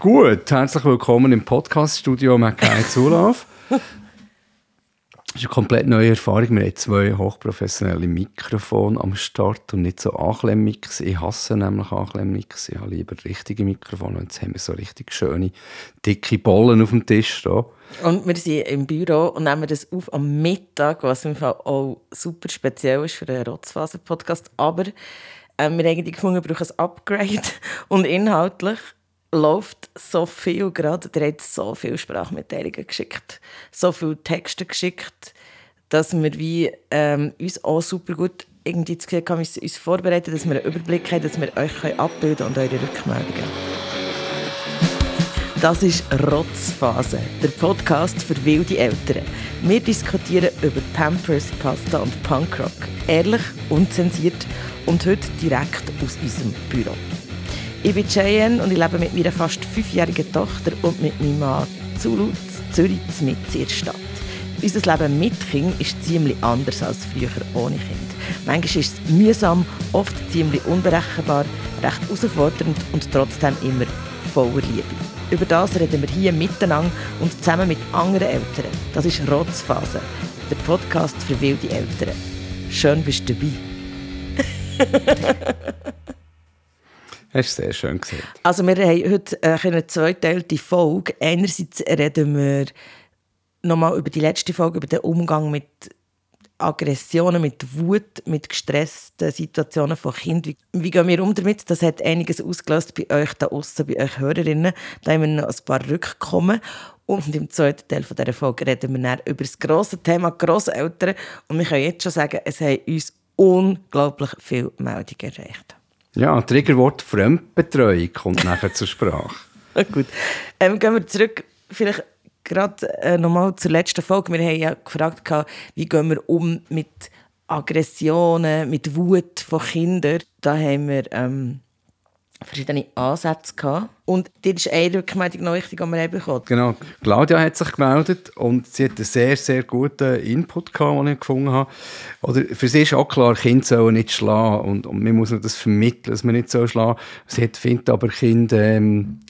Gut, herzlich willkommen im Podcast-Studio Mackay Zulauf. Das ist eine komplett neue Erfahrung. Wir haben zwei hochprofessionelle Mikrofone am Start und nicht so Anklemmix. Ich hasse nämlich Anklemmix. Ich habe lieber richtige Mikrofone. Und jetzt haben wir so richtig schöne, dicke Bollen auf dem Tisch da. Und wir sind im Büro und nehmen das auf am Mittag, was im Fall auch super speziell ist für einen Rotzphasen-Podcast. Aber äh, wir haben gefunden, wir brauchen ein Upgrade. Und inhaltlich läuft so viel gerade. Der hat so viele Sprachmitteilungen geschickt, so viele Texte geschickt, dass wir wie, ähm, uns auch super gut irgendwie das haben, uns vorbereiten, dass wir einen Überblick haben, dass wir euch abbilden und eure Rückmeldungen. Das ist Rotzphase, der Podcast für wilde Eltern. Wir diskutieren über Pampers, Pasta und Punkrock. Ehrlich, unzensiert und heute direkt aus unserem Büro. Ich bin Cheyenne und ich lebe mit meiner fast fünfjährigen Tochter und mit meinem Mann zu Lutz, Zürich, mit in der Stadt. Unser Leben mit Kind ist ziemlich anders als früher ohne Kind. Manchmal ist es mühsam, oft ziemlich unberechenbar, recht herausfordernd und trotzdem immer voller Liebe. Über das reden wir hier miteinander und zusammen mit anderen Eltern. Das ist Rotzphase, der Podcast für wilde Eltern. Schön bist du dabei. Hast du sehr schön gesehen. Also wir haben heute äh, eine zweiteilte Folge. Einerseits reden wir nochmal über die letzte Folge, über den Umgang mit Aggressionen, mit Wut, mit gestressten Situationen von Kindern. Wie, gehen wir um damit? Das hat einiges ausgelöst bei euch da außen, bei euch Hörerinnen. Da haben wir noch ein paar Rückkommen. Und im zweiten Teil dieser Folge reden wir dann über das grosse Thema Grosseltern. Und wir können jetzt schon sagen, es haben uns unglaublich viele Meldungen erreicht. Ja, Triggerwort Fremdbetreuung kommt nachher zur Sprache. Gut. Ähm, gehen wir zurück, vielleicht gerade äh, nochmal zur letzten Folge. Wir haben ja gefragt, wie gehen wir um mit Aggressionen, mit Wut von Kindern. Da haben wir ähm, verschiedene Ansätze gehabt. Und das ist eine Rückmeldung noch wichtig, die wir haben bekommen. Genau. Claudia hat sich gemeldet und sie hat einen sehr, sehr guten Input gehabt, den ich gefunden habe. Oder für sie ist auch klar, Kinder sollen nicht schlagen und, und man muss das vermitteln, dass man nicht so schlagen. Sie findet aber Kinder ähm,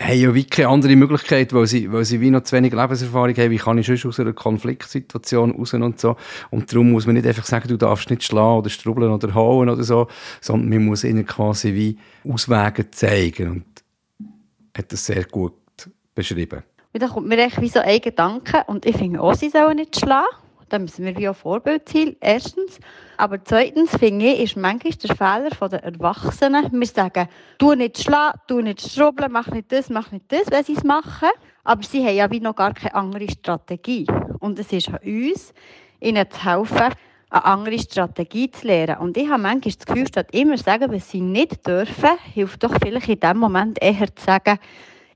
haben ja wie keine andere Möglichkeit, weil sie, weil sie wie noch zu wenig Lebenserfahrung haben. Wie kann ich schon aus einer Konfliktsituation raus und so. Und darum muss man nicht einfach sagen, du darfst nicht schlagen oder strubbeln oder hauen oder so, sondern man muss ihnen quasi wie Auswege zeigen. Und hat das sehr gut beschrieben. Und kommt mir echt wie so ein Gedanke und ich finde auch, sie sollen nicht schlagen. Da müssen wir wie auch Vorbild sein, erstens. Aber zweitens finde ich, ist manchmal der Fehler der Erwachsenen. Wir sagen, du nicht schlagen, du nicht schrubbeln, mach nicht das, mach nicht das, wenn sie es machen. Aber sie haben ja wie noch gar keine andere Strategie. Und es ist an uns, ihnen zu helfen, eine andere Strategie zu lernen. Und ich habe manchmal das Gefühl, statt immer zu sagen, was sie nicht dürfen, hilft doch vielleicht in dem Moment eher zu sagen,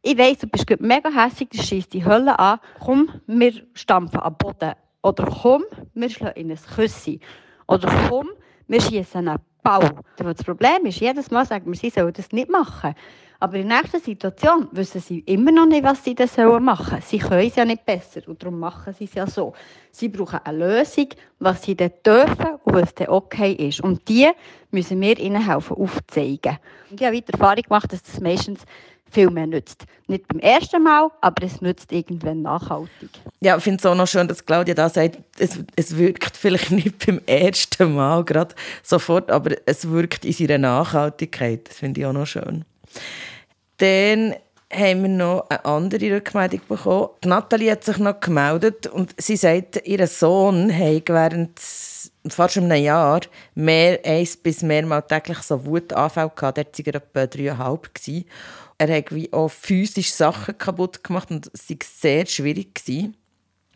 ich weiss, du bist mega hässlich, du schießt die Hölle an, komm, wir stampfen am Boden oder komm, wir schlagen in ein Küssi. Oder komm, wir schießen einen Bau. Das Problem ist, jedes Mal sagen wir, sie sollen das nicht machen. Aber in der nächsten Situation wissen sie immer noch nicht, was sie das machen sollen. Sie können es ja nicht besser und darum machen sie es ja so. Sie brauchen eine Lösung, was sie dann dürfen und was dann okay ist. Und die müssen wir ihnen helfen aufzeigen. Ich habe weiter Erfahrung gemacht, dass das meistens viel mehr nützt. Nicht beim ersten Mal, aber es nützt irgendwann nachhaltig. Ja, ich finde es auch noch schön, dass Claudia da sagt, es, es wirkt vielleicht nicht beim ersten Mal gerade sofort, aber es wirkt in ihrer Nachhaltigkeit. Das finde ich auch noch schön. Dann haben wir noch eine andere Rückmeldung bekommen. Die Nathalie hat sich noch gemeldet und sie sagt, ihr Sohn hat während fast einem Jahr mehr, eins bis mehrmal täglich so Wutanfälle gehabt. Der war etwa dreieinhalb. Er hat wie auch physisch Sachen kaputt gemacht und es war sehr schwierig. Gewesen.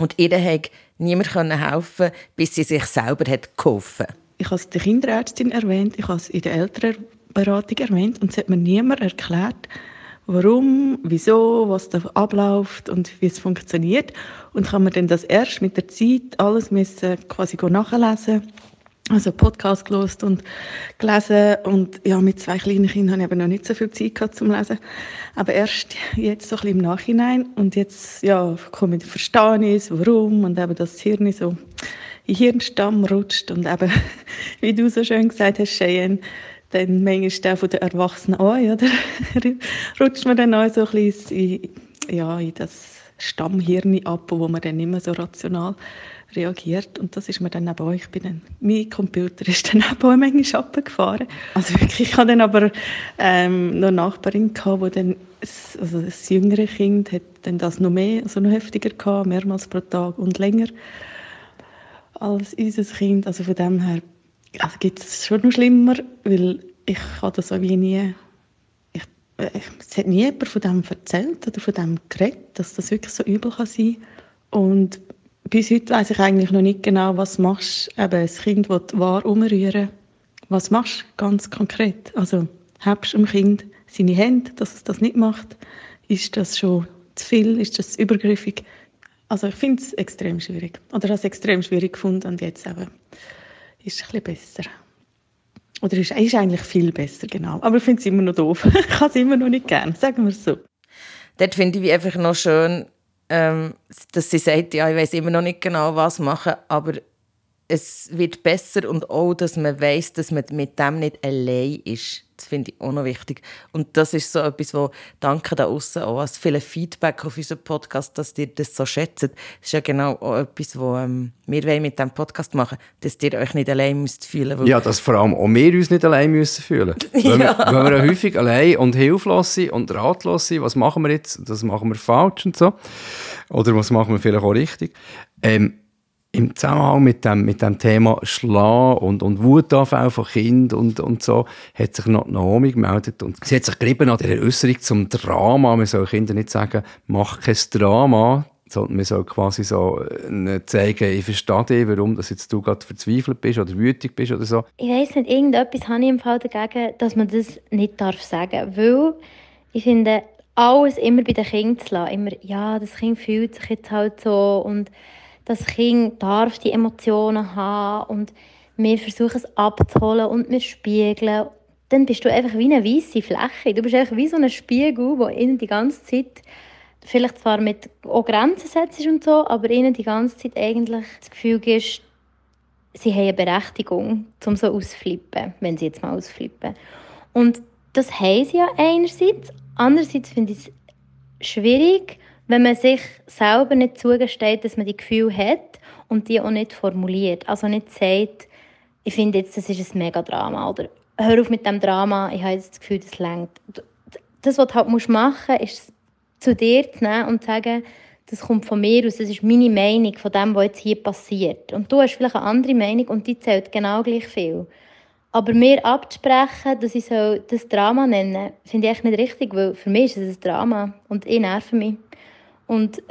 Und ihr konnte niemand helfen, bis sie sich selber hat geholfen Ich habe es der Kinderärztin erwähnt, ich habe es in der Elternberatung erwähnt und es hat mir niemand erklärt, warum, wieso, was da abläuft und wie es funktioniert. Und habe mir dann das erst mit der Zeit alles müssen quasi nachlesen also Podcast gelost und gelesen und ja, mit zwei kleinen Kindern habe ich eben noch nicht so viel Zeit gehabt zum Lesen. Aber erst jetzt so ein bisschen im Nachhinein und jetzt ja, komme ich, verstehe es, warum und eben das Hirn so in Hirnstamm rutscht und eben, wie du so schön gesagt hast, Cheyenne, dann manchmal der von den Erwachsenen an, oder? rutscht man dann auch so ein bisschen in, ja, in das Stammhirn ab, wo man dann nicht mehr so rational reagiert. Und das ist mir dann auch, ich bin dann, mein Computer ist dann auch manchmal runtergefahren. Also wirklich, ich hatte dann aber ähm, noch eine Nachbarin, gehabt, dann, also das jüngere Kind hat dann das noch mehr, also noch heftiger gehabt, mehrmals pro Tag und länger als unser Kind. Also von dem her also gibt es schon noch schlimmer, weil ich habe das auch wie nie ich, es hat nie jemand von dem erzählt oder von dem geredet, dass das wirklich so übel kann sein und bis heute weiß ich eigentlich noch nicht genau, was machst. Eben, das Kind will wahr umrühren. Was machst du ganz konkret? Also, hebst du dem Kind seine Hände, dass es das nicht macht? Ist das schon zu viel? Ist das übergriffig? Also, ich finde es extrem schwierig. Oder habe es extrem schwierig gefunden und jetzt eben ist es ein bisschen besser. Oder ist, ist eigentlich viel besser, genau. Aber ich finde es immer noch doof. ich kann es immer noch nicht gern, sagen wir es so. Dort finde ich einfach noch schön, ähm, dass sie sagt, ja, ich weiß immer noch nicht genau, was machen, aber es wird besser und auch, dass man weiß, dass man mit dem nicht allein ist. Das finde ich auch noch wichtig. Und das ist so etwas, wo danke da außen auch als viele Feedback auf unseren Podcast, dass ihr das so schätzt. Das ist ja genau auch etwas, wo ähm, wir mit diesem Podcast machen dass ihr euch nicht allein müsst fühlen Ja, dass vor allem auch wir uns nicht allein müssen fühlen müssen. ja. Wenn wir, wir häufig allein und hilflos sind und ratlos sind, was machen wir jetzt? Das machen wir falsch und so. Oder was machen wir vielleicht auch richtig? Ähm, im Zusammenhang mit dem, mit dem Thema Schlagen und, und Wutanfall von Kindern und, und so, hat sich noch Naomi gemeldet und sie hat sich gerieben an der Äußerung zum Drama. Man soll Kindern nicht sagen, mach kein Drama, sondern man soll quasi so äh, zeigen, ich verstehe dich, warum dass jetzt du gerade verzweifelt bist oder wütig bist oder so. Ich weiss nicht, irgendetwas habe ich im Fall dagegen, dass man das nicht darf sagen, weil ich finde, alles immer bei den Kindern zu lassen, immer, ja, das Kind fühlt sich jetzt halt so und das Kind darf die Emotionen haben und wir versuchen es abzuholen und wir spiegeln. Dann bist du einfach wie eine weiße Fläche. Du bist einfach wie so ein Spiegel, wo ihnen die ganze Zeit vielleicht zwar mit Grenzen setzt und so, aber ihnen die ganze Zeit eigentlich das Gefühl gibt, sie haben eine Berechtigung, um so auszuflippen, wenn sie jetzt mal ausflippen. Und das haben sie ja einerseits. Andererseits finde ich es schwierig, wenn man sich selber nicht zugesteht, dass man die Gefühle hat und die auch nicht formuliert. Also nicht sagt, ich finde jetzt, das ist ein Mega-Drama oder hör auf mit dem Drama, ich habe jetzt das Gefühl, das längt. Das, was du halt machen musst, ist zu dir zu nehmen und zu sagen, das kommt von mir aus, das ist meine Meinung von dem, was jetzt hier passiert. Und du hast vielleicht eine andere Meinung und die zählt genau gleich viel. Aber mir abzusprechen, dass ich so das Drama nennen finde ich echt nicht richtig, weil für mich ist es ein Drama und ich nerve mich. Und,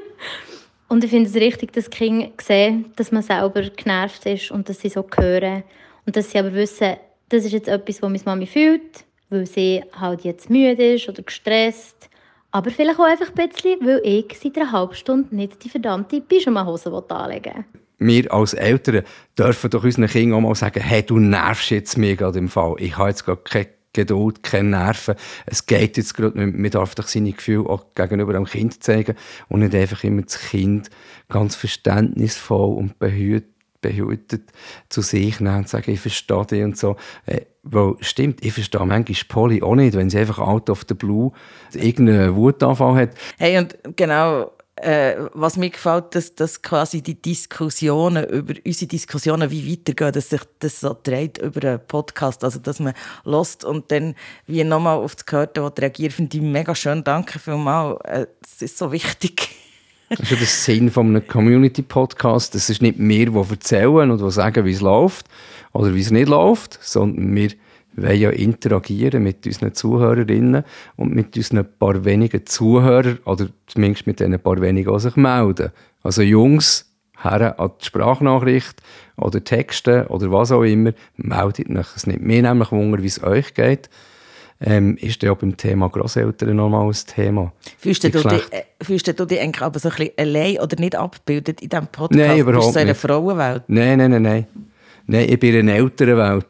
und ich finde es richtig, dass die Kinder sehen, dass man selber genervt ist und dass sie so hören. Und dass sie aber wissen, das ist jetzt etwas, was meine Mami fühlt, weil sie halt jetzt müde ist oder gestresst. Aber vielleicht auch einfach ein bisschen, weil ich seit einer halben Stunde nicht die verdammte Pyjama-Hose anlegen wir als Eltern dürfen doch unseren Kindern auch mal sagen, hey, du nervst jetzt gerade im Fall. Ich habe jetzt gerade keine Geduld, keine Nerven. Es geht jetzt gerade. Man darf doch seine Gefühle auch gegenüber dem Kind zeigen und nicht einfach immer das Kind ganz verständnisvoll und behütet behütet zu sich nehmen und sagen, ich verstehe dich und so. Äh, weil, stimmt, ich verstehe manchmal Polly auch nicht, wenn sie einfach out of the blue irgendeinen Wutanfall hat. Hey, und genau, äh, was mir gefällt, dass, dass quasi die Diskussionen über unsere Diskussionen wie weitergehen, dass sich das so dreht über einen Podcast, also dass man lost und dann wie nochmal auf das Gehörte reagiert, finde ich mega schön. Danke vielmals. Äh, es ist so wichtig. Das ist ja der Sinn von einem Community-Podcast. Es ist nicht wir, die erzählen und die sagen, wie es läuft oder wie es nicht läuft, sondern wir wollen ja interagieren mit unseren Zuhörerinnen und mit unseren paar wenigen Zuhörern oder zumindest mit den paar wenigen, die sich melden. Also Jungs, Herren an die Sprachnachricht oder Texte oder was auch immer, meldet euch. Es nimmt mir nämlich Wunder, wie es euch geht. Ähm, ist ja beim Thema Grosseltern nochmal ein Thema. Fühlst du, dich, äh, fühlst du dich eigentlich aber so ein bisschen allein oder nicht abgebildet in diesem Podcast? Nein, überhaupt Bist du so eine Frauenwelt? Nein, nein, nein, nein. Nein, ich bin in einer älteren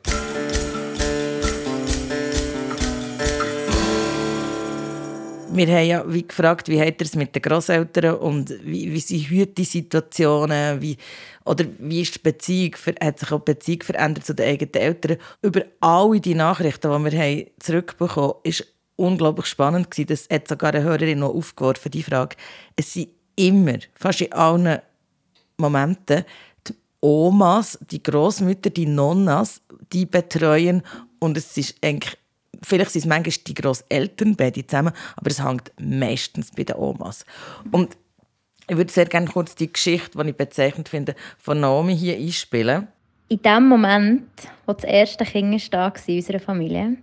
Wir haben ja wie gefragt, wie hat er es mit den Großeltern und wie, wie sind heute die Situationen, wie, oder wie ist die Beziehung, hat sich auch die Beziehung verändert zu den eigenen Eltern. Über alle die Nachrichten, die wir haben zurückbekommen haben, ist unglaublich spannend gewesen. Das hat sogar eine Hörerin noch aufgeworfen, die Frage. Es sind immer, fast in allen Momenten, die Omas, die Großmütter, die Nonnas, die betreuen und es ist eigentlich Vielleicht sind es manchmal die Grosseltern beide zusammen, aber es hängt meistens bei den Omas. Und ich würde sehr gerne kurz die Geschichte, die ich bezeichnend finde, von Naomi hier einspielen. In dem Moment, wo das erste Kind war in unserer Familie,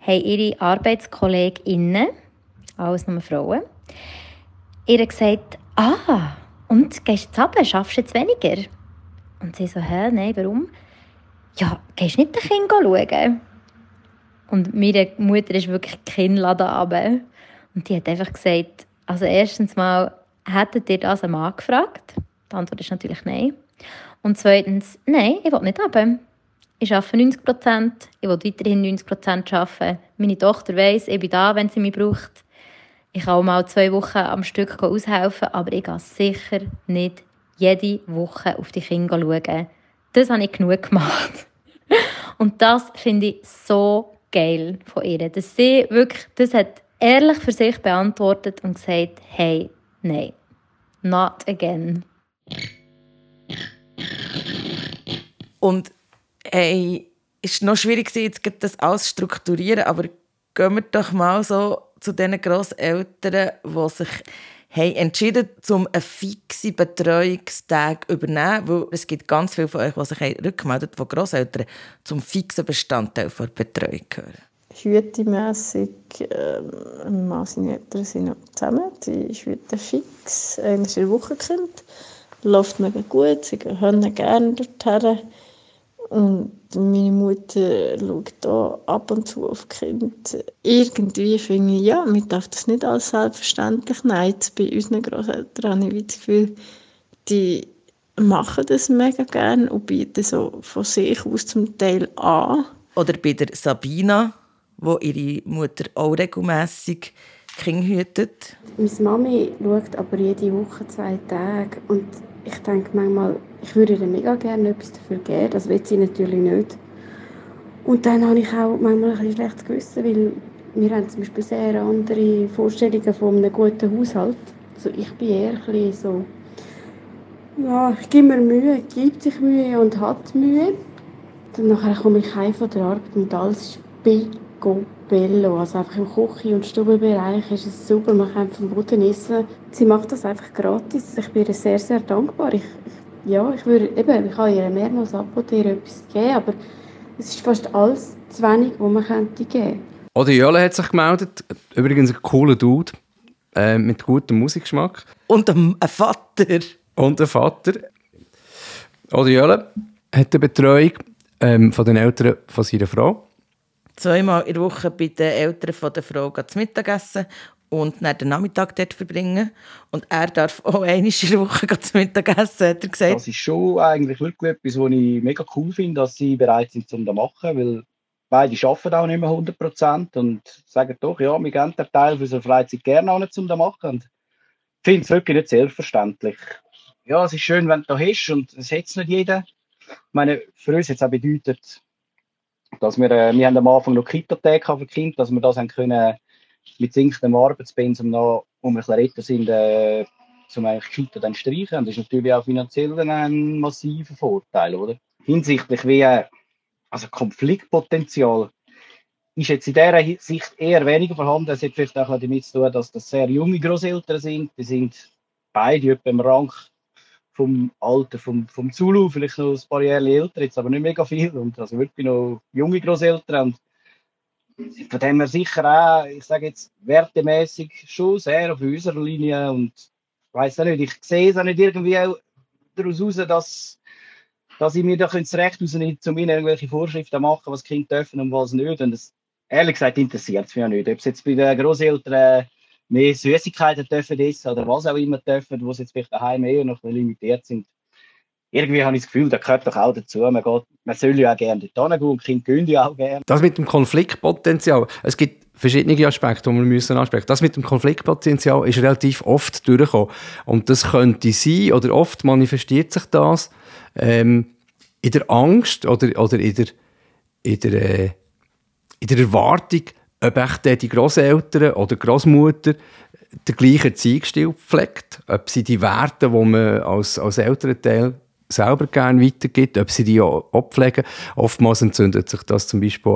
haben ihre ArbeitskollegInnen, alles nur Frauen, ihr gesagt, ah, und gehst du jetzt runter, schaffst jetzt weniger? Und sie so, hä, nein, warum? Ja, gehst du nicht den Kind schauen? Und meine Mutter ist wirklich Kinnladen runter. Und die hat einfach gesagt, also erstens mal, hättet ihr das einmal gefragt? Die Antwort ist natürlich nein. Und zweitens, nein, ich will nicht runter. Ich arbeite 90 Prozent, ich will weiterhin 90 Prozent arbeiten. Meine Tochter weiss, ich bin da, wenn sie mich braucht. Ich kann auch mal zwei Wochen am Stück aushelfen, aber ich gehe sicher nicht jede Woche auf die Kinder schauen. Das habe ich genug gemacht. Und das finde ich so geil von ihr, dass sie wirklich, das hat ehrlich für sich beantwortet und gesagt, hey, nein, not again. Und hey, ist noch schwierig jetzt das alles strukturieren, aber gehen wir doch mal so zu diesen Grosseltern, die sich haben entschieden, um einen fixen Betreuungstag zu übernehmen, weil es gibt ganz viele von euch, die sich rückmelden, die Grosseltern zum fixen Bestandteil der Betreuung gehören. Hütemässig, ähm, Mann seine Eltern sind noch zusammen, die Hüte fix, einmal in der Woche kommt, läuft mega gut, sie gehen gerne dorthin und meine Mutter schaut da ab und zu auf die Kinder. Irgendwie finde ich, ja, man darf das nicht als selbstverständlich nehmen. Bei unseren Großeltern habe ich das Gefühl, die machen das mega gerne und bieten so von sich aus zum Teil an. Oder bei der Sabina, wo ihre Mutter auch regelmässig Kinder hütet. Meine Mami schaut aber jede Woche zwei Tage und ich denke manchmal, ich würde ihr mega gerne etwas dafür geben, das will sie natürlich nicht. Und dann habe ich auch manchmal ein schlechtes Gewissen, weil wir haben zum Beispiel sehr andere Vorstellungen von einem guten Haushalt. Also ich bin eher ein so, ja, ich gebe mir Mühe, gibt sich Mühe und hat Mühe. Dann nachher komme ich heim von der Arbeit und alles ist picobello. Also einfach im Küche- und Stubenbereich ist es super, man kann vom Boden essen. Sie macht das einfach gratis. Ich bin ihr sehr, sehr dankbar. Ich, ja, ich würde, eben, ich kann ihr mehrmals ab und ihr etwas geben, aber es ist fast alles zu wenig, was man könnte geben Oder Jöle hat sich gemeldet, übrigens ein cooler Dude, äh, mit gutem Musikgeschmack. Und ein Vater. Und ein Vater. Oder Jöle hat eine Betreuung ähm, von den Eltern von seiner Frau. Zweimal in der Woche bei den Eltern von der Frau zu Mittagessen und dann den Nachmittag dort verbringen. Und er darf auch einmal in der Woche zum Mittagessen, hat er gesagt. Das ist schon eigentlich wirklich etwas, was ich mega cool finde, dass sie bereit sind, um das zu machen, weil beide arbeiten auch nicht mehr 100 Prozent und sagen doch, ja, wir geben den Teil für unsere Freizeit gerne auch nicht, um das zu machen. Und ich finde es wirklich nicht selbstverständlich. Ja, es ist schön, wenn du da hast und es hat nicht jeder. Ich meine, für uns hat es auch bedeutet, dass wir, äh, wir haben am Anfang noch Kita-Tage für Kinder, dass wir das haben können mit sinkendem Arbeitspensum noch um ein bisschen retten sind, äh, zum eigentlich Kita dann streichen. Und das ist natürlich auch finanziell ein massiver Vorteil, oder? Hinsichtlich wie, äh, also Konfliktpotenzial ist jetzt in dieser Sicht eher weniger vorhanden. Es hat vielleicht auch damit zu tun, dass das sehr junge Großeltern sind. Die sind beide etwa im Rang vom Alter vom, vom Zulu, vielleicht noch ein paar Jahre älter, jetzt aber nicht mega viel. Und also wirklich noch junge Großeltern. Und von dem her sicher auch, ich sage jetzt, wertemäßig schon sehr auf unserer Linie. Und ich weiß auch nicht, ich sehe es auch nicht irgendwie auch daraus heraus, dass, dass ich mir da das Recht rausnehme, zu mir irgendwelche Vorschriften machen, was Kinder dürfen und was nicht. Und das, ehrlich gesagt, interessiert es mich auch nicht. Ob es jetzt bei den Großeltern mehr Süßigkeiten dürfen essen oder was auch immer dürfen, wo sie jetzt vielleicht daheim eher noch limitiert sind. irgendwie habe ich das Gefühl, das gehört doch auch dazu. Man, geht, man soll ja auch gerne dort gehen und Kinder gehen ja auch gerne. Das mit dem Konfliktpotenzial, es gibt verschiedene Aspekte, die wir müssen ansprechen. Das mit dem Konfliktpotenzial ist relativ oft durchgekommen. Und das könnte sein, oder oft manifestiert sich das ähm, in der Angst oder, oder in der, in der, äh, in der Erwartung, ob die Großeltern oder Großmutter den gleichen Erziehungsstil pflegt, ob sie die Werte, die man als, als Elternteil selber gerne weitergibt, ob sie die auch abpflegen. Oftmals entzündet sich das zum Beispiel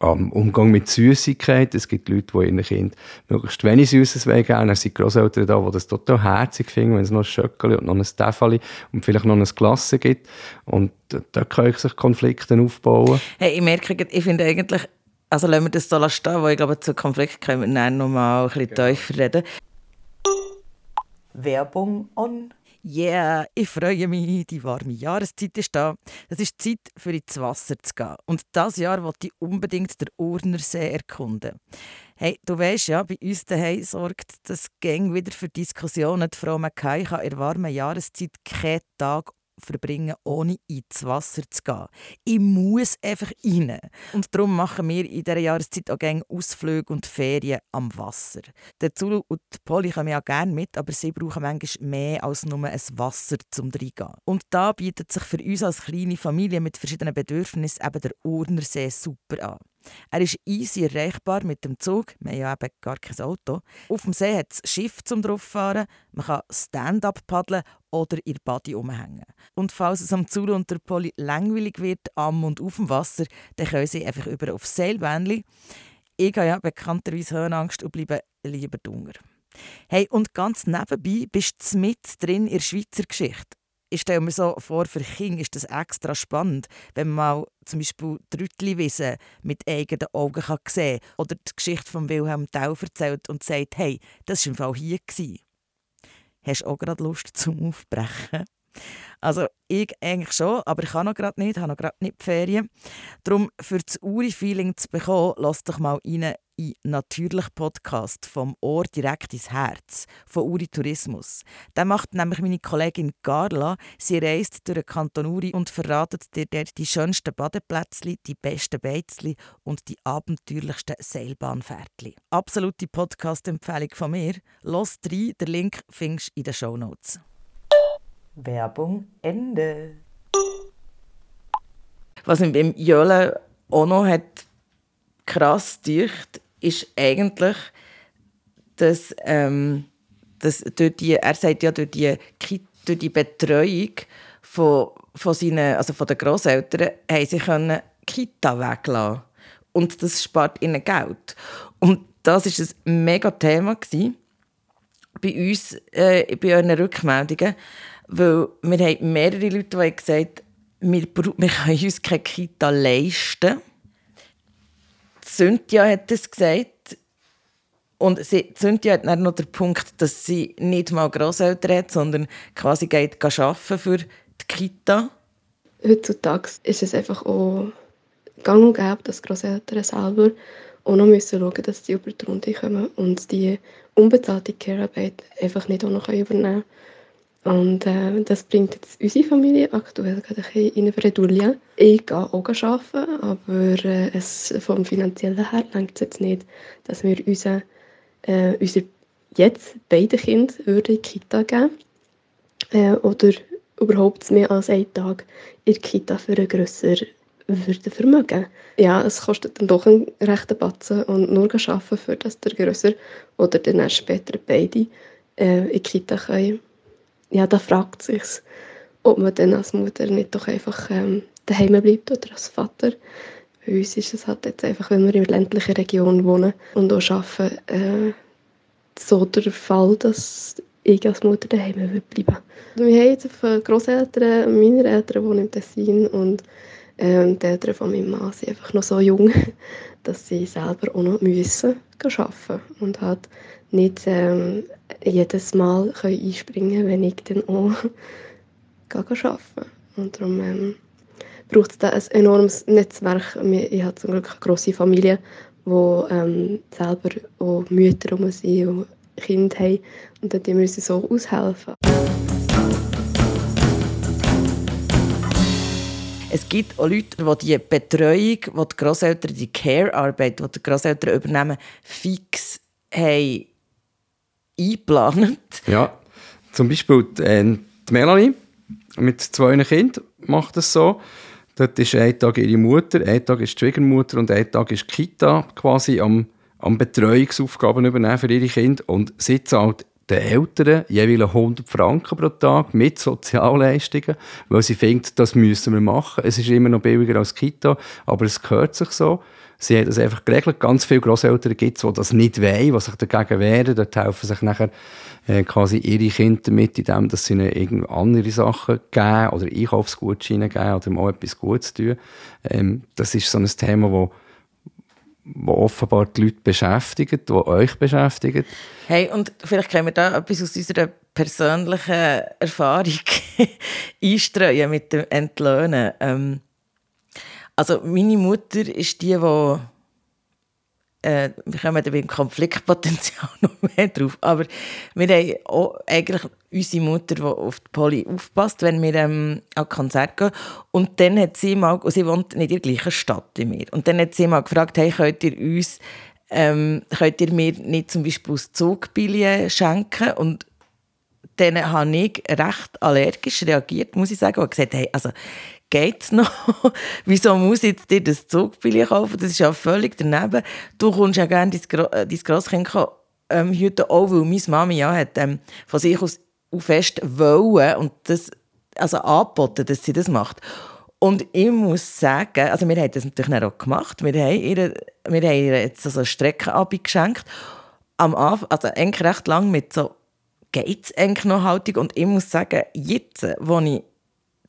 am Umgang mit Süßigkeit. Es gibt Leute, die ihren Kind möglichst wenig Süßes gerne. Es sind Großeltern da, die das total herzig finden, wenn es noch ein Schöckeli und noch ein Täfeli und vielleicht noch ein Glasse gibt. Und da können sich Konflikte aufbauen. Hey, ich merke, ich finde eigentlich, also lassen wir das so stehen, weil ich glaube, zu Konflikt können wir dann noch mal ein bisschen ja. tiefer reden. Werbung on. Yeah, ich freue mich, die warme Jahreszeit ist da. Es ist Zeit, für ins Wasser zu gehen. Und das Jahr wollte ich unbedingt den Urnersee erkunden. Hey, du weißt ja, bei uns daheim sorgt das Gang wieder für Diskussionen. Die Frau McKay kann in der warmen Jahreszeit keinen Tag verbringen, ohne ins Wasser zu gehen. Ich muss einfach rein. Und darum machen wir in dieser Jahreszeit auch gerne Ausflüge und Ferien am Wasser. Der Zulu und die Polly kommen auch gerne mit, aber sie brauchen manchmal mehr als nur ein Wasser zum Reingehen. Und da bietet sich für uns als kleine Familie mit verschiedenen Bedürfnissen eben der Urnersee super an. Er ist easy erreichbar mit dem Zug. Wir haben ja eben gar kein Auto. Auf dem See hat es Schiff zum drauffahren. Man kann Stand-up paddeln oder ihr Body umhängen. Und falls es am Zulu und der Poli langweilig wird, am und auf dem Wasser, dann können sie einfach über aufs Seilbähnchen. Ich habe ja bekannterweise Höhenangst und bleibe lieber dunger. Hey, und ganz nebenbei bist du mit drin in der Schweizer Geschichte ich stelle mir so vor, für Kinder ist das extra spannend, wenn man mal zum Beispiel Trüttliwiesen mit eigenen Augen kann sehen kann oder die Geschichte von Wilhelm Tell erzählt und sagt, hey, das war im Fall hier. Hast du auch gerade Lust zum Aufbrechen? Also ich eigentlich schon, aber ich kann noch gerade nicht, habe noch gerade nicht die Ferien. Darum, für das Uri-Feeling zu bekommen, lass doch mal rein in «Natürlich Podcast» vom Ohr direkt ins Herz von Uri Tourismus. Den macht nämlich meine Kollegin Carla. Sie reist durch den Kanton Uri und verratet dir dort die schönsten Badeplätzchen, die besten Beizli und die abenteuerlichsten Seilbahnfährtchen. Absolute Podcast-Empfehlung von mir. Los rein, den Link findest du in den Shownotes. Werbung Ende. Was mich beim Jöle auch noch hat krass dicht ist eigentlich, dass, ähm, dass durch die, er sagt ja, durch die, durch die Betreuung von, von, seinen, also von den Großeltern haben sie können Kita weglassen und das spart ihnen Geld. Und das ist ein mega Thema bei uns, äh, bei euren Rückmeldungen, weil wir haben mehrere Leute, die gesagt haben, wir, wir können uns keine Kita leisten Cynthia hat das gesagt. Und sie, Cynthia hat dann noch den Punkt, dass sie nicht mal Großeltern hat, sondern quasi geht arbeiten für die Kita. Heutzutage ist es einfach auch gang und gäbe, dass Großeltern selber auch noch müssen schauen dass sie über die Runde kommen und die unbezahlte Care-Arbeit einfach nicht auch noch übernehmen können. Und äh, das bringt jetzt unsere Familie aktuell gerade ein bisschen in Bredouille. Ich gehe auch arbeiten, aber äh, es, vom Finanziellen her reicht es jetzt nicht, dass wir unsere, äh, unsere jetzt beide Kinder in die Kita geben äh, oder überhaupt mehr als einen Tag in der Kita für ein grösser würde vermögen. Ja, es kostet dann doch einen rechten Batzen und nur arbeiten, für das der grösser oder dann später beide äh, in die Kita können ja, da fragt sich ob man dann als Mutter nicht doch einfach ähm, daheim bleibt oder als Vater. Bei uns ist es halt jetzt einfach, wenn wir in ländlichen Region wohnen und auch arbeiten, äh, so der Fall, dass ich als Mutter daheim bleiben Wir haben jetzt Großeltern, meine Eltern wohnen im Tessin und ähm, die Eltern von meinem Mann sind einfach noch so jung, dass sie selber auch noch müssen arbeiten und halt nicht ähm, jedes Mal können einspringen wenn ich dann auch arbeiten Und darum ähm, braucht es da ein enormes Netzwerk. Ich habe zum Glück eine grosse Familie, wo ähm, selber auch Mütter um sind und Kinder haben. Und dort müssen wir so aushelfen. Es gibt auch Leute, die die Betreuung, die die Grosseltern, die Care-Arbeit, die die Grosseltern übernehmen, fix haben eingeplant. Ja, zum Beispiel die, äh, die Melanie mit zwei Kindern macht das so. Dort ist ein Tag ihre Mutter, ein Tag ist die Schwiegermutter und ein Tag ist die Kita quasi am, am Betreuungsaufgaben übernehmen für ihre Kinder. Und sie zahlt den Eltern jeweils 100 Franken pro Tag mit Sozialleistungen, weil sie findet, das müssen wir machen. Es ist immer noch billiger als Kita, aber es gehört sich so. Sie hat das einfach geregelt. Ganz viele Grosseltern gibt es, die das nicht wollen, die sich dagegen wehren. Dort helfen sich nachher äh, quasi ihre Kinder mit, indem dass sie ihnen andere Sachen geben oder Einkaufsgutscheine geben oder mal etwas Gutes tun. Ähm, das ist so ein Thema, wo wo offenbar die Leute beschäftigt, die euch beschäftigt. Hey, und vielleicht können wir da etwas aus unserer persönlichen Erfahrung einstreuen mit dem Entlöhnen. Ähm, also meine Mutter ist die, die äh, wir kommen beim Konfliktpotenzial noch mehr drauf. Aber wir haben auch eigentlich unsere Mutter, die auf die Polly aufpasst, wenn wir ähm, an Konzert gehen. Und dann hat sie mal, und sie wohnt nicht in der gleichen Stadt wie mir, und dann hat sie mal gefragt, hey, könnt ihr uns, ähm, könnt ihr mir nicht zum Beispiel das Zugbillett schenken? Und dann habe ich recht allergisch reagiert, muss ich sagen, und gesagt, hey, also geht's noch? Wieso muss ich dir das Zugbillett kaufen? Das ist ja völlig daneben. Du kommst ja gerne dein, äh, Grosskind ähm, heute auch, weil meine Mami ja hat ähm, von sich aus fest wollen und das also angeboten, dass sie das macht. Und ich muss sagen, also wir haben das natürlich auch gemacht. Wir haben ihr, wir haben ihr jetzt so eine Streckenabi geschenkt. Am Anfang, also eigentlich recht lang mit so «Geht's eigentlich noch Haltung?» Und ich muss sagen, jetzt, wo ich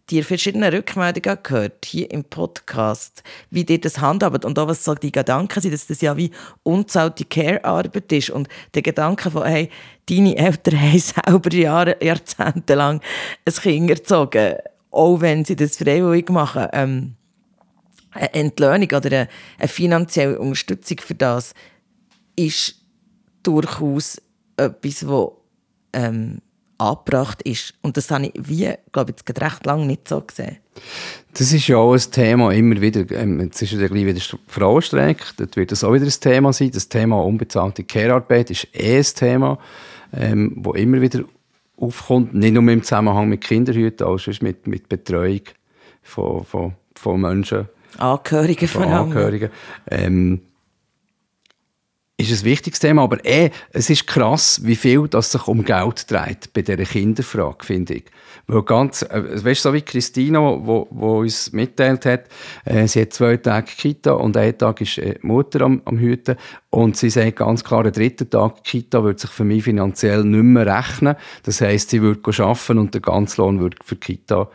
die verschiedenen Rückmeldungen gehört, hier im Podcast, wie ihr das handhabt und auch was so die Gedanken sind, dass das ja wie unzahlte Care-Arbeit ist und der Gedanke von, hey, deine Eltern haben selber Jahre, Jahrzehnte lang ein Kind erzogen, auch wenn sie das freiwillig machen, ähm, eine Entlöhnung oder eine, eine finanzielle Unterstützung für das ist durchaus etwas, wo ähm, angebracht ist. Und das habe ich, wie, glaube ich, jetzt recht lange nicht so gesehen. Das ist ja auch ein Thema immer wieder. Ähm, jetzt ist ja gleich wieder Frauenstreik. Dort wird das auch wieder ein Thema sein. Das Thema unbezahlte Care-Arbeit ist eh ein Thema, ähm, wo immer wieder aufkommt. Nicht nur im Zusammenhang mit Kinderhüten, auch mit, mit Betreuung von, von, von Menschen. Angehörigen von, von Angehörigen. Ähm, ist ein wichtiges Thema, aber eh, es ist krass, wie viel das sich um Geld dreht bei dieser Kinderfrage, finde ich. Weil ganz, äh, weißt du, so wie Christina, wo, wo uns mitteilt hat, äh, sie hat zwei Tage Kita und einen Tag ist äh, Mutter am, am Hüten und sie sagt ganz klar, der dritte Tag Kita würde sich für mich finanziell nicht mehr rechnen. Das heisst, sie würde arbeiten und der ganze Lohn würde für Kita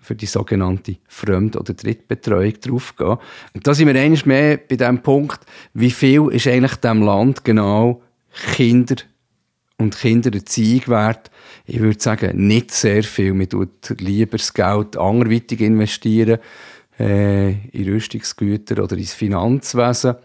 für die sogenannte Fremd- oder Drittbetreuung draufgehen. Und da sind wir einmal mehr bei dem Punkt, wie viel ist eigentlich dem Land genau Kinder und Kindererziehung wert. Ich würde sagen, nicht sehr viel. Man tut lieber das Geld anderweitig investieren, äh, in Rüstungsgüter oder ins Finanzwesen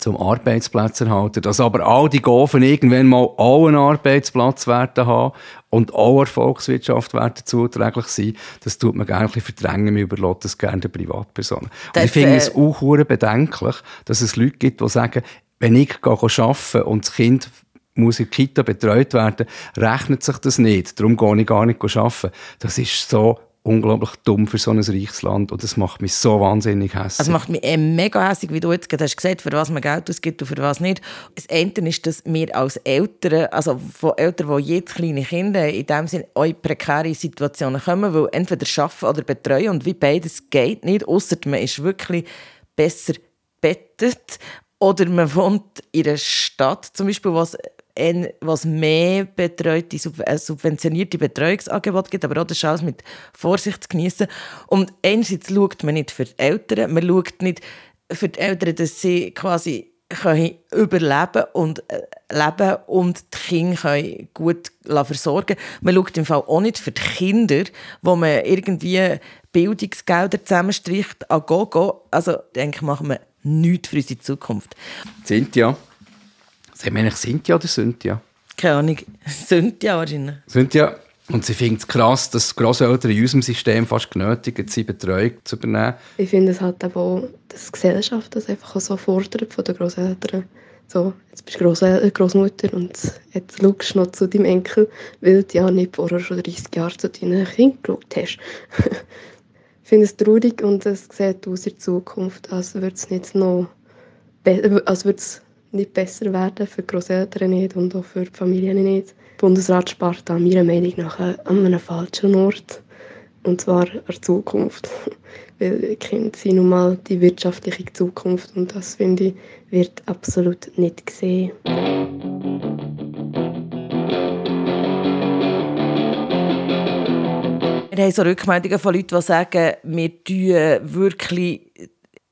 zum Arbeitsplatz erhalten, dass aber all die Gofen irgendwann mal auch einen Arbeitsplatz werden haben und auch der Volkswirtschaft werden zuträglich sein, das tut man gerne ein verdrängen, man überlässt das gerne den Privatpersonen. Das, ich finde äh, es auch bedenklich, dass es Leute gibt, die sagen, wenn ich arbeite und das Kind muss in der Kita betreut werden, rechnet sich das nicht, darum gehe ich gar nicht arbeiten. Das ist so unglaublich dumm für so ein reiches Land und das macht mich so wahnsinnig hässlich. Also macht mich eh mega hässlich, wie du jetzt gerade hast gesagt, für was man Geld ausgibt und für was nicht. Das eine ist, dass wir als Eltern, also von Eltern, die jetzt kleine Kinder in dem Sinne auch in prekäre Situationen kommen, weil entweder arbeiten oder betreuen und wie beides geht nicht, außer man ist wirklich besser bettet oder man wohnt in einer Stadt, zum Beispiel, was was mehr betreute, äh, subventionierte Betreuungsangebote gibt, aber auch das alles mit Vorsicht zu genießen. Und einerseits schaut man nicht für die Eltern, man schaut nicht für die Eltern, dass sie quasi können überleben und äh, leben und die Kinder können gut versorgen Man schaut im Fall auch nicht für die Kinder, wo man irgendwie Bildungsgelder zusammenstricht, an go, go. Also, denke ich, machen wir nichts für unsere Zukunft. Cynthia, Sagen wir eigentlich Cynthia oder Cynthia? Keine Ahnung. Cynthia wahrscheinlich. Cynthia, Und sie findet es krass, dass Grosseltern in unserem System fast genötigt sind, Betreuung zu übernehmen. Ich finde es halt auch, dass die Gesellschaft das einfach so fordert von den Grosseltern. So, jetzt bist du Grossel Grossmutter und jetzt schaust du noch zu deinem Enkel, weil du ja nicht vorher schon 30 Jahre zu deinen Kindern geschaut hast. ich finde es traurig und es sieht aus in Zukunft, als würde es nicht noch als würde es nicht besser werden für die Grosseltern nicht und auch für die Familien nicht. Der Bundesrat spart da meiner Meinung nach an einem falschen Ort. Und zwar an der Zukunft. Weil Kinder sind nun mal die wirtschaftliche Zukunft und das, finde ich, wird absolut nicht gesehen. Wir haben so Rückmeldungen von Leuten, die sagen, wir tun wirklich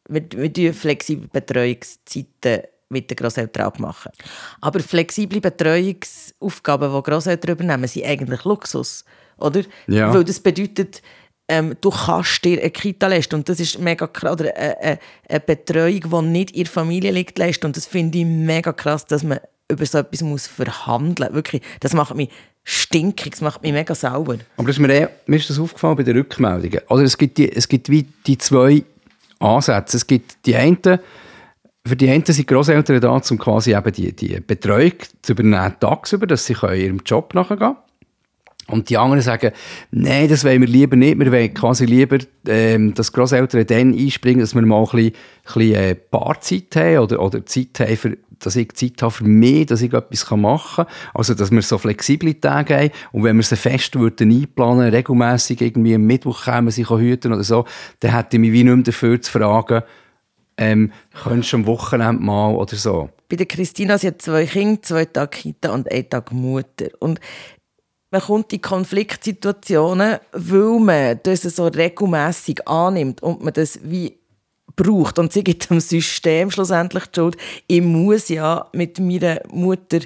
wir, wir tun flexible Betreuungszeiten mit den Grosseltern abmachen. Aber flexible Betreuungsaufgaben, die Grosseltern übernehmen, sind eigentlich Luxus. Oder? Ja. Weil das bedeutet, ähm, du kannst dir eine Kita leisten. Und das ist mega krass. Oder eine, eine, eine Betreuung, die nicht in der Familie liegt, leisten. Und das finde ich mega krass, dass man über so etwas muss verhandeln muss. Wirklich, das macht mich stinkig, das macht mich mega sauber. Aber das ist mir, eh, mir ist das aufgefallen bei den Rückmeldungen. Also es gibt, die, es gibt wie die zwei Ansätze. Es gibt die einen, für die einen sind Grosseltern da, um quasi eben die, die Betreuung zu übernehmen, tagsüber, dass sie ihrem Job nachgehen können. Und die anderen sagen, nein, das wollen wir lieber nicht. Wir wollen quasi lieber, ähm, dass Grosseltern dann einspringen, dass wir mal ein bisschen, ein bisschen äh, Paarzeit haben oder, oder Zeit haben, für, dass ich Zeit habe für mich, dass ich etwas machen kann. Also, dass wir so flexible Tage haben. Und wenn wir sie fest würden einplanen, regelmässig irgendwie am Mittwoch kommen, sich hüten oder so, dann hätte ich mich wie nicht mehr dafür zu fragen, ähm, könntest du am Wochenende mal oder so. Bei der Christina, sie hat zwei Kinder, zwei Tage Kita und einen Tag Mutter. Und man kommt in Konfliktsituationen, weil man das so regelmäßig annimmt und man das wie braucht. Und sie gibt dem System schlussendlich die Schuld. Ich muss ja mit meiner Mutter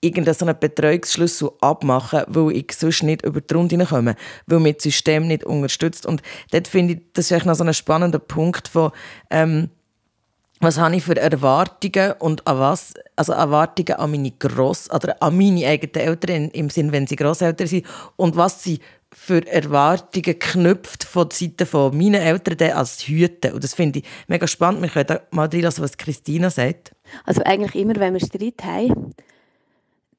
irgendeinen Betreuungsschlüssel abmachen, weil ich sonst nicht über die Runde komme, weil mich das System nicht unterstützt. Und dort finde ich, das ist noch so ein spannender Punkt von, ähm, was habe ich für Erwartungen und an was, also Erwartungen an meine Gross, oder an meine eigenen Eltern im Sinn, wenn sie Grosseltern sind und was sie für Erwartungen knüpft von der Seite von meinen Eltern als Hüte. Und das finde ich mega spannend. Wir können mal reinlassen, was Christina sagt. Also eigentlich immer, wenn wir Streit haben,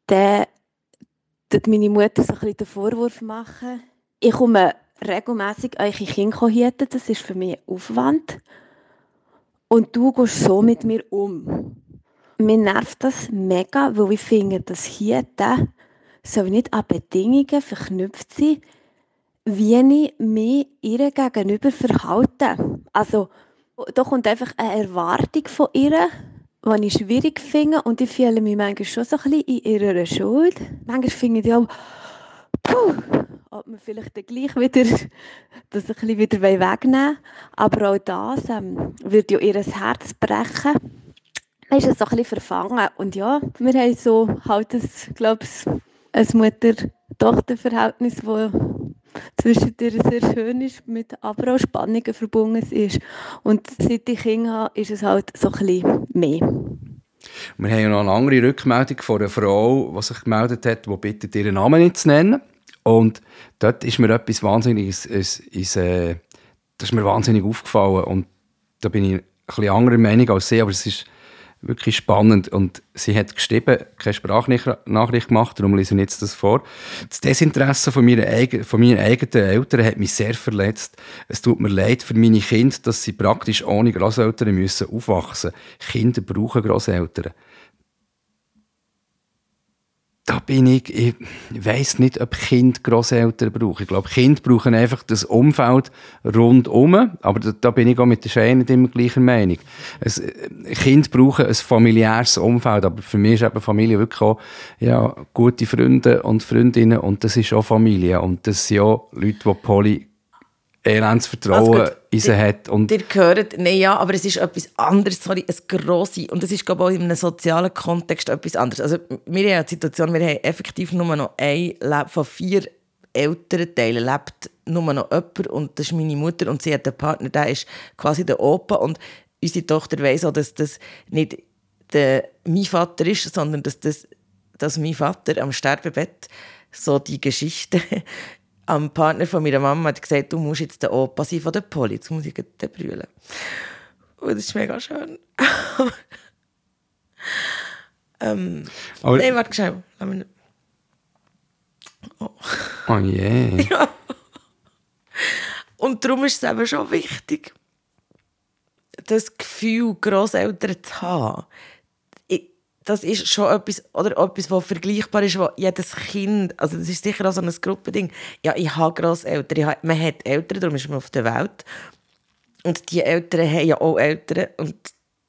dann tut meine Mutter so ein bisschen den Vorwurf machen. Ich komme regelmässig eure Kinder hüten, das ist für mich Aufwand. Und du gehst so mit mir um. Mir nervt das mega, weil ich finde, dass hier soll nicht an Bedingungen verknüpft sein, wie ich mich ihr gegenüber verhalte. Also, da kommt einfach eine Erwartung von ihr, die ich schwierig finde und ich fühle mich manchmal schon so ein bisschen in ihrer Schuld. Manchmal finde ich auch, puh, ob man vielleicht dann gleich wieder das ein bisschen wieder wegnehmen Aber auch das ähm, würde ja ihr Herz brechen. Man ist so ein bisschen verfangen. Und ja, wir haben so halt, ein, glaube ich, ein Mutter-Tochter-Verhältnis, das zwischen dir sehr schön ist, mit aber auch Spannungen verbunden ist. Und seit ich Kinder habe, ist es halt so ein bisschen mehr. Wir haben noch eine andere Rückmeldung von einer Frau, die sich gemeldet hat, die bittet, ihren Namen nicht zu nennen. Und dort ist mir etwas Wahnsinniges, ist, ist, äh, das ist mir wahnsinnig aufgefallen. Und da bin ich ein bisschen anderer Meinung als sie, aber es ist wirklich spannend. Und sie hat geschrieben, keine Sprachnachricht gemacht, darum lese ich jetzt das vor. Das Desinteresse von, meiner, von meinen eigenen Eltern hat mich sehr verletzt. Es tut mir leid für meine Kinder, dass sie praktisch ohne Großeltern müssen aufwachsen müssen. Kinder brauchen Großeltern da bin ich, ich weiß nicht, ob Kind Grosseltern brauchen. Ich glaube, Kinder brauchen einfach das Umfeld rundum. Aber da, da bin ich auch mit der Schein nicht immer gleicher Meinung. Es, Kinder brauchen ein familiäres Umfeld. Aber für mich ist eben Familie wirklich auch, ja, gute Freunde und Freundinnen. Und das ist auch Familie. Und das sind auch Leute, die Poly elendes Vertrauen also in sie hat. Und ihr gehört, nein, ja, aber es ist etwas anderes, sorry, ein grosse, und es ist, glaube ich, auch in einem sozialen Kontext etwas anderes. Also, wir haben die Situation, wir haben effektiv nur noch ein von vier älteren Teilen lebt nur noch jemand und das ist meine Mutter und sie hat einen Partner, der ist quasi der Opa und unsere Tochter weiss auch, dass das nicht der, mein Vater ist, sondern dass, das, dass mein Vater am Sterbebett so die Geschichte am Partner von meiner Mama hat gesagt, du musst jetzt der Opa sein von der Poli, jetzt muss ich den brüllen. Und das ist mega schön. ähm, Aber- Nein, warte schnell. Oh. Oh je. Ja. Und darum ist es eben schon wichtig, das Gefühl, Grosseltern zu haben. Das ist schon etwas, oder etwas, was vergleichbar ist, wo jedes Kind, also das ist sicher auch so ein Gruppending, ja, ich habe Grosseltern, ich man hat Eltern, darum ist man auf der Welt. Und die Eltern haben ja auch Eltern und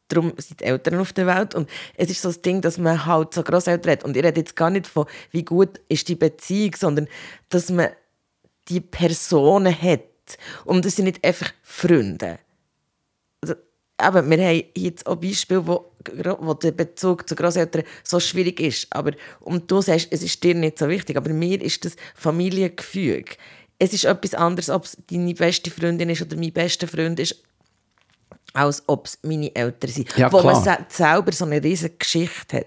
darum sind Eltern auf der Welt. Und es ist so das Ding, dass man halt so Grosseltern hat. Und ich rede jetzt gar nicht von, wie gut ist die Beziehung, sondern dass man die Personen hat. Und das sind nicht einfach Freunde. Eben, wir haben jetzt auch Beispiele, wo, wo der Bezug zu Großeltern so schwierig ist. Aber, und du sagst, es ist dir nicht so wichtig, aber mir ist das Familiengefüge. Es ist etwas anderes, ob es deine beste Freundin ist oder mein bester Freund ist, als ob es meine Eltern sind. Ja, wo man selber so eine riesige Geschichte hat.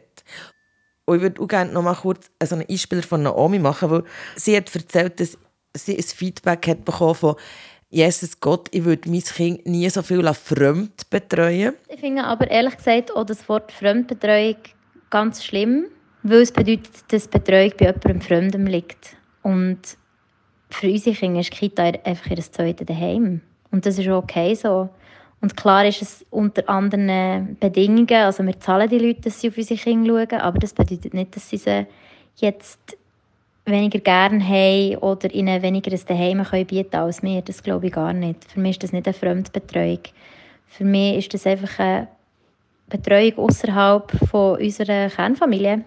Und ich würde auch gerne noch mal kurz so einen Einspieler von Naomi machen, weil sie hat erzählt, dass sie ein Feedback hat bekommen von Jesus Gott, ich würde mein Kind nie so viel fremd betreuen. Ich finde aber ehrlich gesagt auch das Wort Fremdbetreuung ganz schlimm, weil es bedeutet, dass Betreuung bei jemandem Fremdem liegt. Und für unsere Kinder ist die Kita einfach ihr zweites Daheim. Und das ist okay so. Und klar ist es unter anderen Bedingungen, also wir zahlen die Leute, dass sie auf unsere Kinder schauen, aber das bedeutet nicht, dass sie sie jetzt weniger gerne haben oder ihnen weniger ein Daheim können als wir. Das glaube ich gar nicht. Für mich ist das nicht eine Fremdbetreuung. Für mich ist das einfach eine Betreuung außerhalb unserer Kernfamilie.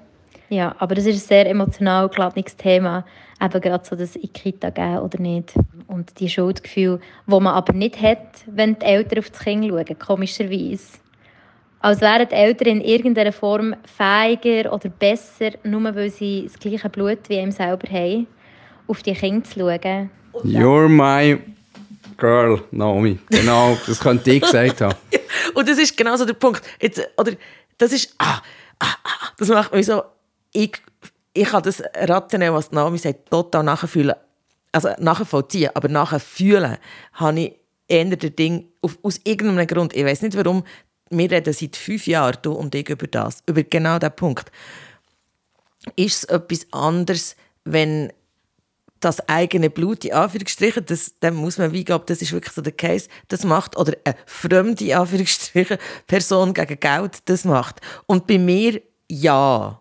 Ja, aber das ist ein sehr emotional geladenes Thema. Eben gerade so das in die Kita gehen oder nicht. Und die Schuldgefühle, die man aber nicht hat, wenn die Eltern auf das Kind schauen, komischerweise. Als wären die Eltern in irgendeiner Form fähiger oder besser, nur weil sie das gleiche Blut wie ihm selber haben, auf die Kinder zu schauen. You're my girl, Naomi. Genau, das könnte ich gesagt haben. Und das ist genau so der Punkt. Jetzt, oder, das ist, ah, ah, ah, das macht mich so, ich, ich kann das rationell, was Naomi sagt, total nachfühlen. Also nachvollziehen, aber nachfühlen habe ich eher der Ding, auf, aus irgendeinem Grund, ich weiß nicht warum, wir reden seit fünf Jahren, du und ich, über das, über genau diesen Punkt. Ist es etwas anderes, wenn das eigene Blut, in Anführungsstrichen, das, dann muss man wie ob das ist wirklich so der Case, das macht, oder eine fremde, in Anführungsstrichen, Person gegen Geld das macht. Und bei mir, ja.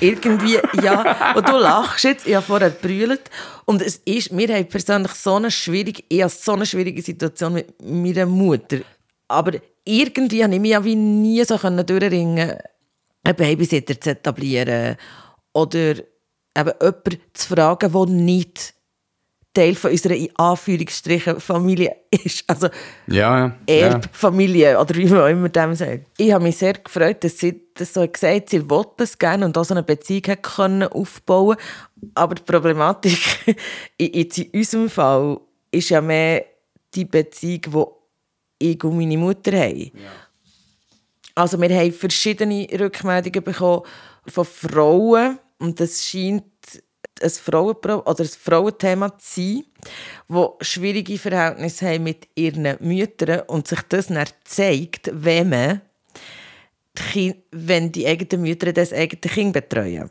Irgendwie, ja. Und du lachst jetzt, ich habe vorher gebrüllt. Und es ist, wir haben persönlich so eine schwierige, ich habe so eine schwierige Situation mit meiner Mutter. Aber irgendwie habe ich mich ja wie nie so durchringen einen Babysitter zu etablieren oder eben jemanden zu fragen, der nicht Teil von unserer in Anführungsstrichen Familie ist. Also Ja, ja. Erbfamilie oder wie man auch immer dem sagt. Ich habe mich sehr gefreut, dass sie das so gesagt hat, sie wollte das gerne und auch so eine Beziehung hat können aufbauen Aber die Problematik jetzt in unserem Fall ist ja mehr die Beziehung, die ich und meine Mutter haben. Also wir haben verschiedene Rückmeldungen bekommen von Frauen und das scheint ein, Frauenpro oder ein Frauenthema zu sein, die schwierige Verhältnisse haben mit ihren Müttern und sich das dann zeigt, wenn man die Kind, wenn die eigenen Mütter das eigene Kind betreuen.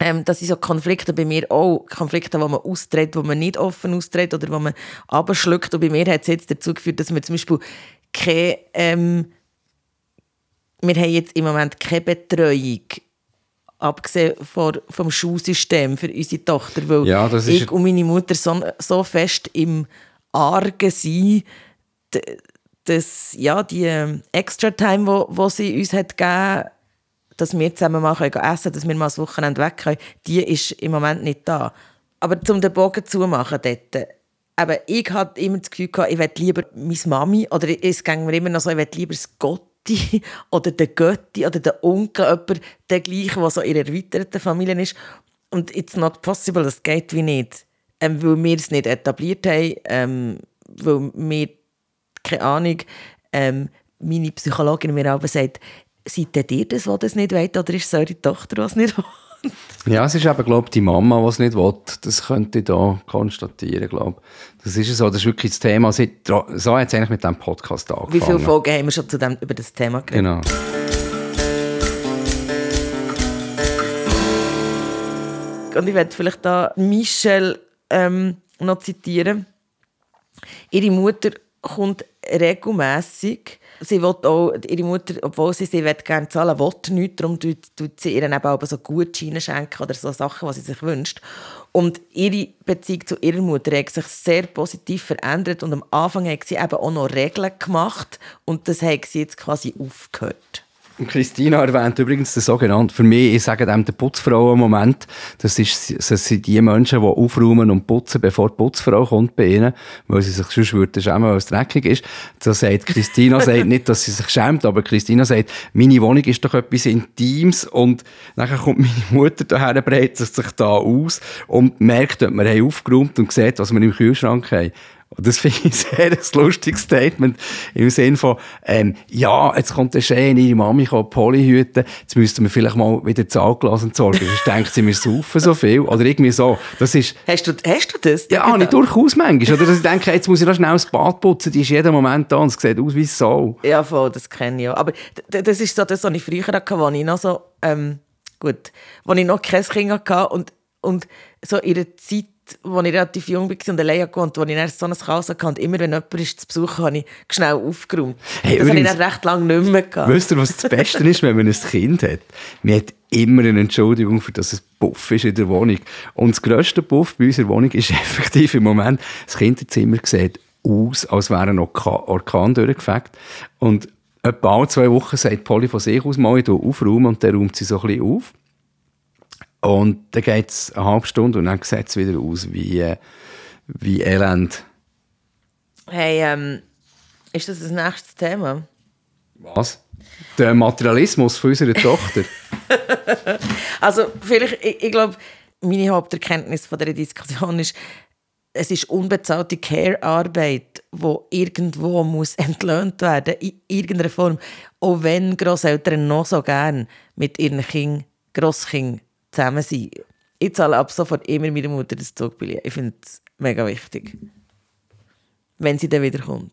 Ähm, das sind so Konflikte bei mir auch. Konflikte, wo man austritt, wo man nicht offen austritt oder wo man abschluckt. Und bei mir hat es jetzt dazu geführt, dass wir zum Beispiel keine, ähm, wir haben jetzt im Moment keine Betreuung, abgesehen von, vom Schulsystem für unsere Tochter, weil Ja, ich und meine Mutter so, so fest im Argen sind, dass ja, die ähm, Extra-Time, wo, wo sie uns hat gegeben dass wir zusammen mal können essen dass wir mal das Wochenende weg können, die ist im Moment nicht da. Aber um den Bogen zu machen dort, aber ich hatte immer das Gefühl, ich will lieber meine Mami, oder es ging mir immer noch so, ich will lieber das Gotti oder der Götti oder der Onkel, jemand, der gleiche, der so in der erweiterten Familie ist. Und it's not possible, das geht wie nicht. Ähm, weil wir es nicht etabliert haben, ähm, weil wir, keine Ahnung, ähm, meine Psychologin mir aber sagt, seid ihr das, die das nicht wollt, oder ist es eure Tochter, die es nicht will? Ja, es ist eben, glaube ich, die Mama, die es nicht will. Das könnte ich da konstatieren, glaube Das ist so, das ist wirklich das Thema. So hat es eigentlich mit diesem Podcast angefangen. Wie viele Folgen haben wir schon zu dem, über das Thema geredet? Genau. Und ich werde vielleicht da Michelle ähm, noch zitieren. Ihre Mutter kommt regelmässig. Sie will auch, ihre Mutter, obwohl sie sie gerne zahlen will, nichts, darum tut, sie ihr eben auch so Gutscheine schenken oder so Sachen, die sie sich wünscht. Und ihre Beziehung zu ihrer Mutter hat sich sehr positiv verändert und am Anfang hat sie eben auch noch Regeln gemacht und das hat sie jetzt quasi aufgehört. Christina erwähnt übrigens den sogenannten, für mich, ich sage dem, den Putzfrauen-Moment. Das, ist, das sind die Menschen, die aufräumen und putzen, bevor die Putzfrau kommt bei ihnen, weil sie sich sonst würde schämen, weil es dreckig ist. Da sagt Christina, sagt nicht, dass sie sich schämt, aber Christina sagt, meine Wohnung ist doch etwas Intimes und dann kommt meine Mutter daher, breitet sich da aus und merkt, dass wir aufgeräumt und sieht, was wir im Kühlschrank haben. Und das finde ich sehr ein lustiges Statement im Sinne von, ähm, ja, jetzt kommt der Schein, ihre Mami kann Poli hüten, jetzt müssten wir vielleicht mal wieder das Anglas entsorgen, sonst denkt sie, wir saufen so viel. Oder irgendwie so. Das ist, hast, du, hast du das? Ja, ich durchaus manchmal. Oder dass ich denke, jetzt muss ich da schnell das Bad putzen, die ist jeden Moment da und es sieht aus wie Sau. Ja, voll, das kenne ich auch. Aber das ist so das, was ich früher hatte, als ich noch so, ähm, gut, als ich noch kein Kind hatte und, und so in der Zeit als ich relativ jung war und alleine gewohnt, als ich erst so ein Chaos hatte und immer, wenn jemand ist zu Besuch habe ich schnell aufgeräumt. Hey, das übrigens, habe ich dann recht lange nicht mehr gehabt. Weißt du, was das Beste ist, wenn man ein Kind hat? Man hat immer eine Entschuldigung, für das es Puff ist in der Wohnung. Und das grösste Puff bei unserer Wohnung ist effektiv im Moment, das Kinderzimmer sieht aus, als wäre ein Orkan durchgefegt. Und etwa alle zwei Wochen sagt Polly von sich aus mal, ich aufräumen und dann räumt sie so ein bisschen auf. Und dann geht es eine halbe Stunde und dann sieht es wieder aus wie, wie Elend. Hey, ähm, ist das das nächste Thema? Was? Der Materialismus von unserer Tochter. also, vielleicht, ich, ich glaube, meine Haupterkenntnis von dieser Diskussion ist, es ist unbezahlte Care-Arbeit, die irgendwo muss entlöhnt werden in irgendeiner Form. Auch wenn Grosseltern noch so gern mit ihren Kindern, Grosskindern zusammen sein. Ich zahle ab sofort immer meiner Mutter das Zugbillett. Ich finde es mega wichtig. Wenn sie dann wieder kommt.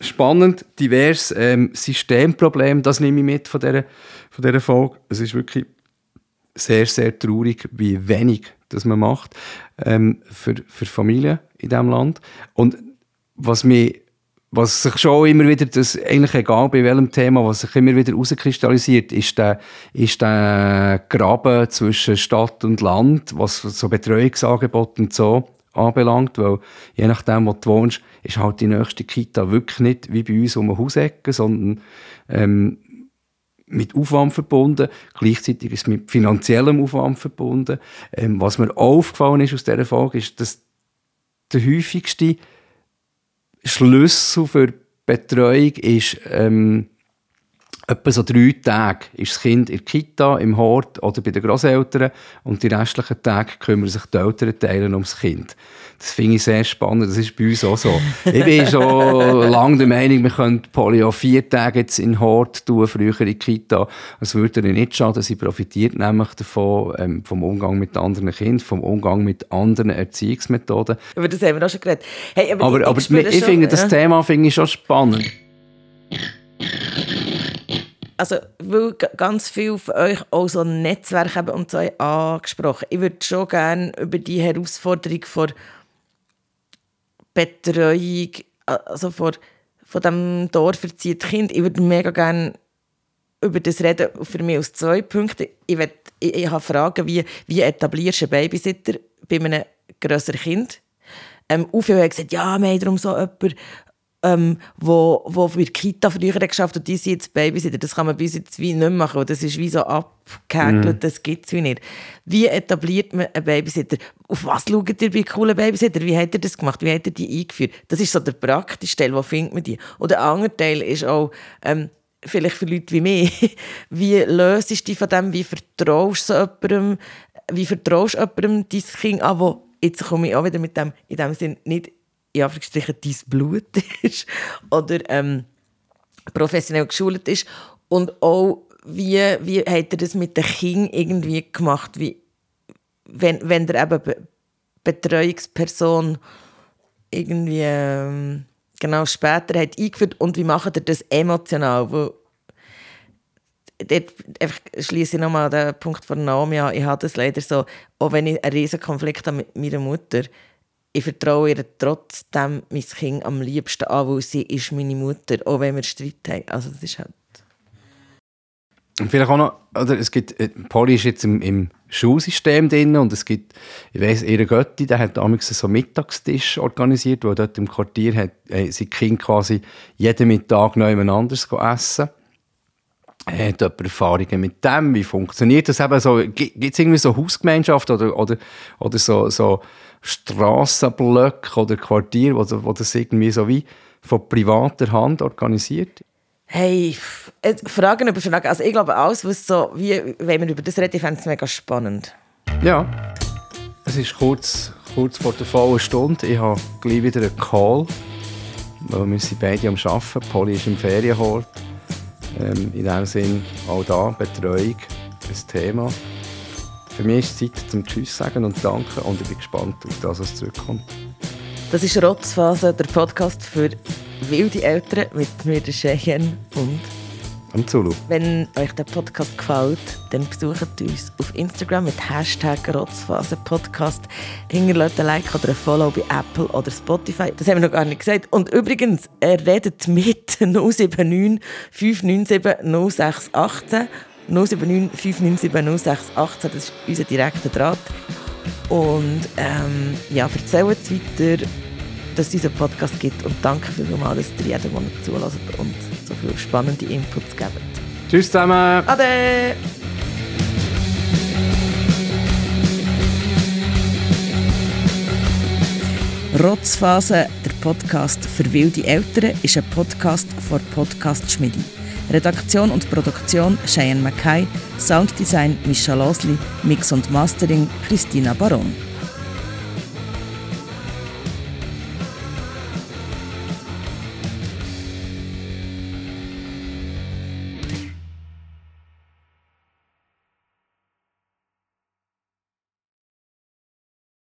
Spannend, divers ähm, Systemproblem, das nehme ich mit von dieser, von dieser Folge. Es ist wirklich sehr, sehr traurig, wie wenig das man macht ähm, für, für Familien in diesem Land. Und was mich was sich schon immer wieder, das eigentlich egal bei welchem Thema, was sich immer wieder herauskristallisiert, ist der, ist der Graben zwischen Stadt und Land, was so Betreuungsangebote und so anbelangt, weil je nachdem, wo du wohnst, ist halt die nächste Kita wirklich nicht wie bei uns um eine Hausecke, sondern ähm, mit Aufwand verbunden, gleichzeitig ist es mit finanziellem Aufwand verbunden. Ähm, was mir aufgefallen ist aus dieser Folge, ist, dass der häufigste Schlüssel für Betreuung ist ähm, etwa so drei Tage ist das Kind in der Kita, im Hort oder bei den Großeltern und die restlichen Tage kümmern sich die Eltern teilen ums Kind. Das finde ich sehr spannend. Das ist bei uns auch so. ich bin schon lange der Meinung, wir könnten Polio vier Tage jetzt in Hort tun, früher in Kita. Das würde ihr nicht schaden. Sie profitiert nämlich davon, ähm, vom Umgang mit anderen Kindern, vom Umgang mit anderen Erziehungsmethoden. Über das haben wir auch schon geredet. Hey, aber, aber, ich, aber ich, ich finde das ja. Thema finde ich schon spannend. Also, weil ganz viele von euch auch so ein Netzwerk haben und so angesprochen. Ich würde schon gerne über die Herausforderung von Betreuung, also von, von diesem dorferziehten Kind, ich würde mega gerne über das reden, für mich aus zwei Punkten. Ich, will, ich, ich habe Fragen, wie, wie etablierst du einen Babysitter bei einem grösseren Kind? Ähm, viele haben gesagt, ja, wir haben darum so jemanden, ähm, wo, wo bei der Kita früher geschafft und die sind jetzt Babysitter. Das kann man bis jetzt wie nicht machen. Das ist wie so abgehäkelt, mm. das gibt es wie nicht. Wie etabliert man einen Babysitter? Auf was schaut ihr bei coolen Babysitter? Wie hat ihr das gemacht? Wie hat ihr die eingeführt? Das ist so der praktische Teil, wo findet man die? Und der andere Teil ist auch, ähm, vielleicht für Leute wie mich, wie löst du dich von dem, wie vertraust du jemandem, wie vertraust du jemandem dein Kind an, wo, jetzt komme ich auch wieder mit dem, in dem Sinn nicht in Anführungsstrichen dein Blut ist oder ähm, professionell geschult ist und auch wie, wie hat er das mit den Kindern irgendwie gemacht? Wie, wenn, wenn der eben Be Betreuungsperson irgendwie ähm, genau später hat eingeführt und wie macht er das emotional? Wo, dort schließe ich nochmal den Punkt von Naomi an. Ich habe das leider so, auch wenn ich einen riesen Konflikt habe mit meiner Mutter, ich vertraue ihr trotzdem mein Kind am liebsten an, weil sie ist meine Mutter, auch wenn wir Streit haben. Also das ist halt... Und vielleicht auch noch, oder es gibt, äh, Polly ist jetzt im, im Schulsystem drin und es gibt, ich weiss, ihre Götti, der hat damals so Mittagstisch organisiert, wo dort im Quartier hat, äh, sein Kind quasi jeden Mittag noch jemand anderes essen hat jemand Erfahrungen mit dem? Wie funktioniert das eben so? Gibt es irgendwie so Hausgemeinschaft oder, oder, oder so, so Strassenblöcke oder Quartiere, wo, wo das irgendwie so wie von privater Hand organisiert? Hey, äh, Fragen über Fragen. Also ich glaube, alles, was so, wie, wenn wir über das reden, ich fände es mega spannend. Ja, es ist kurz, kurz vor der vollen Stunde. Ich habe gleich wieder einen Call, weil wir sind beide am Arbeiten. Polly ist im Ferienhort. Ähm, in diesem Sinn auch da Betreuung, das Thema. Für mich ist es Zeit zum Tschüss sagen und danken und ich bin gespannt auf das, was zurückkommt. Das ist Rotzphase, der Podcast für wilde Eltern mit mir, der Cheyenne und am Zulu. Wenn euch der Podcast gefällt, dann besucht uns auf Instagram mit Hashtag Rotzphasenpodcast. Hinterlasst ein Like oder ein Follow bei Apple oder Spotify. Das haben wir noch gar nicht gesagt. Und übrigens, er redet mit 079 597 0618. 079 597 0618, das ist unser direkter Draht. Und ähm, ja, erzählt es weiter, dass es diesen Podcast gibt. Und danke vielmals, dass ihr jeden Monat zulässt und so viele spannende Inputs gebt. Tschüss zusammen. Ade. Rotzphase, der Podcast für wilde Eltern, ist ein Podcast von Podcast Schmidi. Redaktion und Produktion Cheyenne Mackay, Sounddesign Mischa Losli, Mix und Mastering Christina Baron.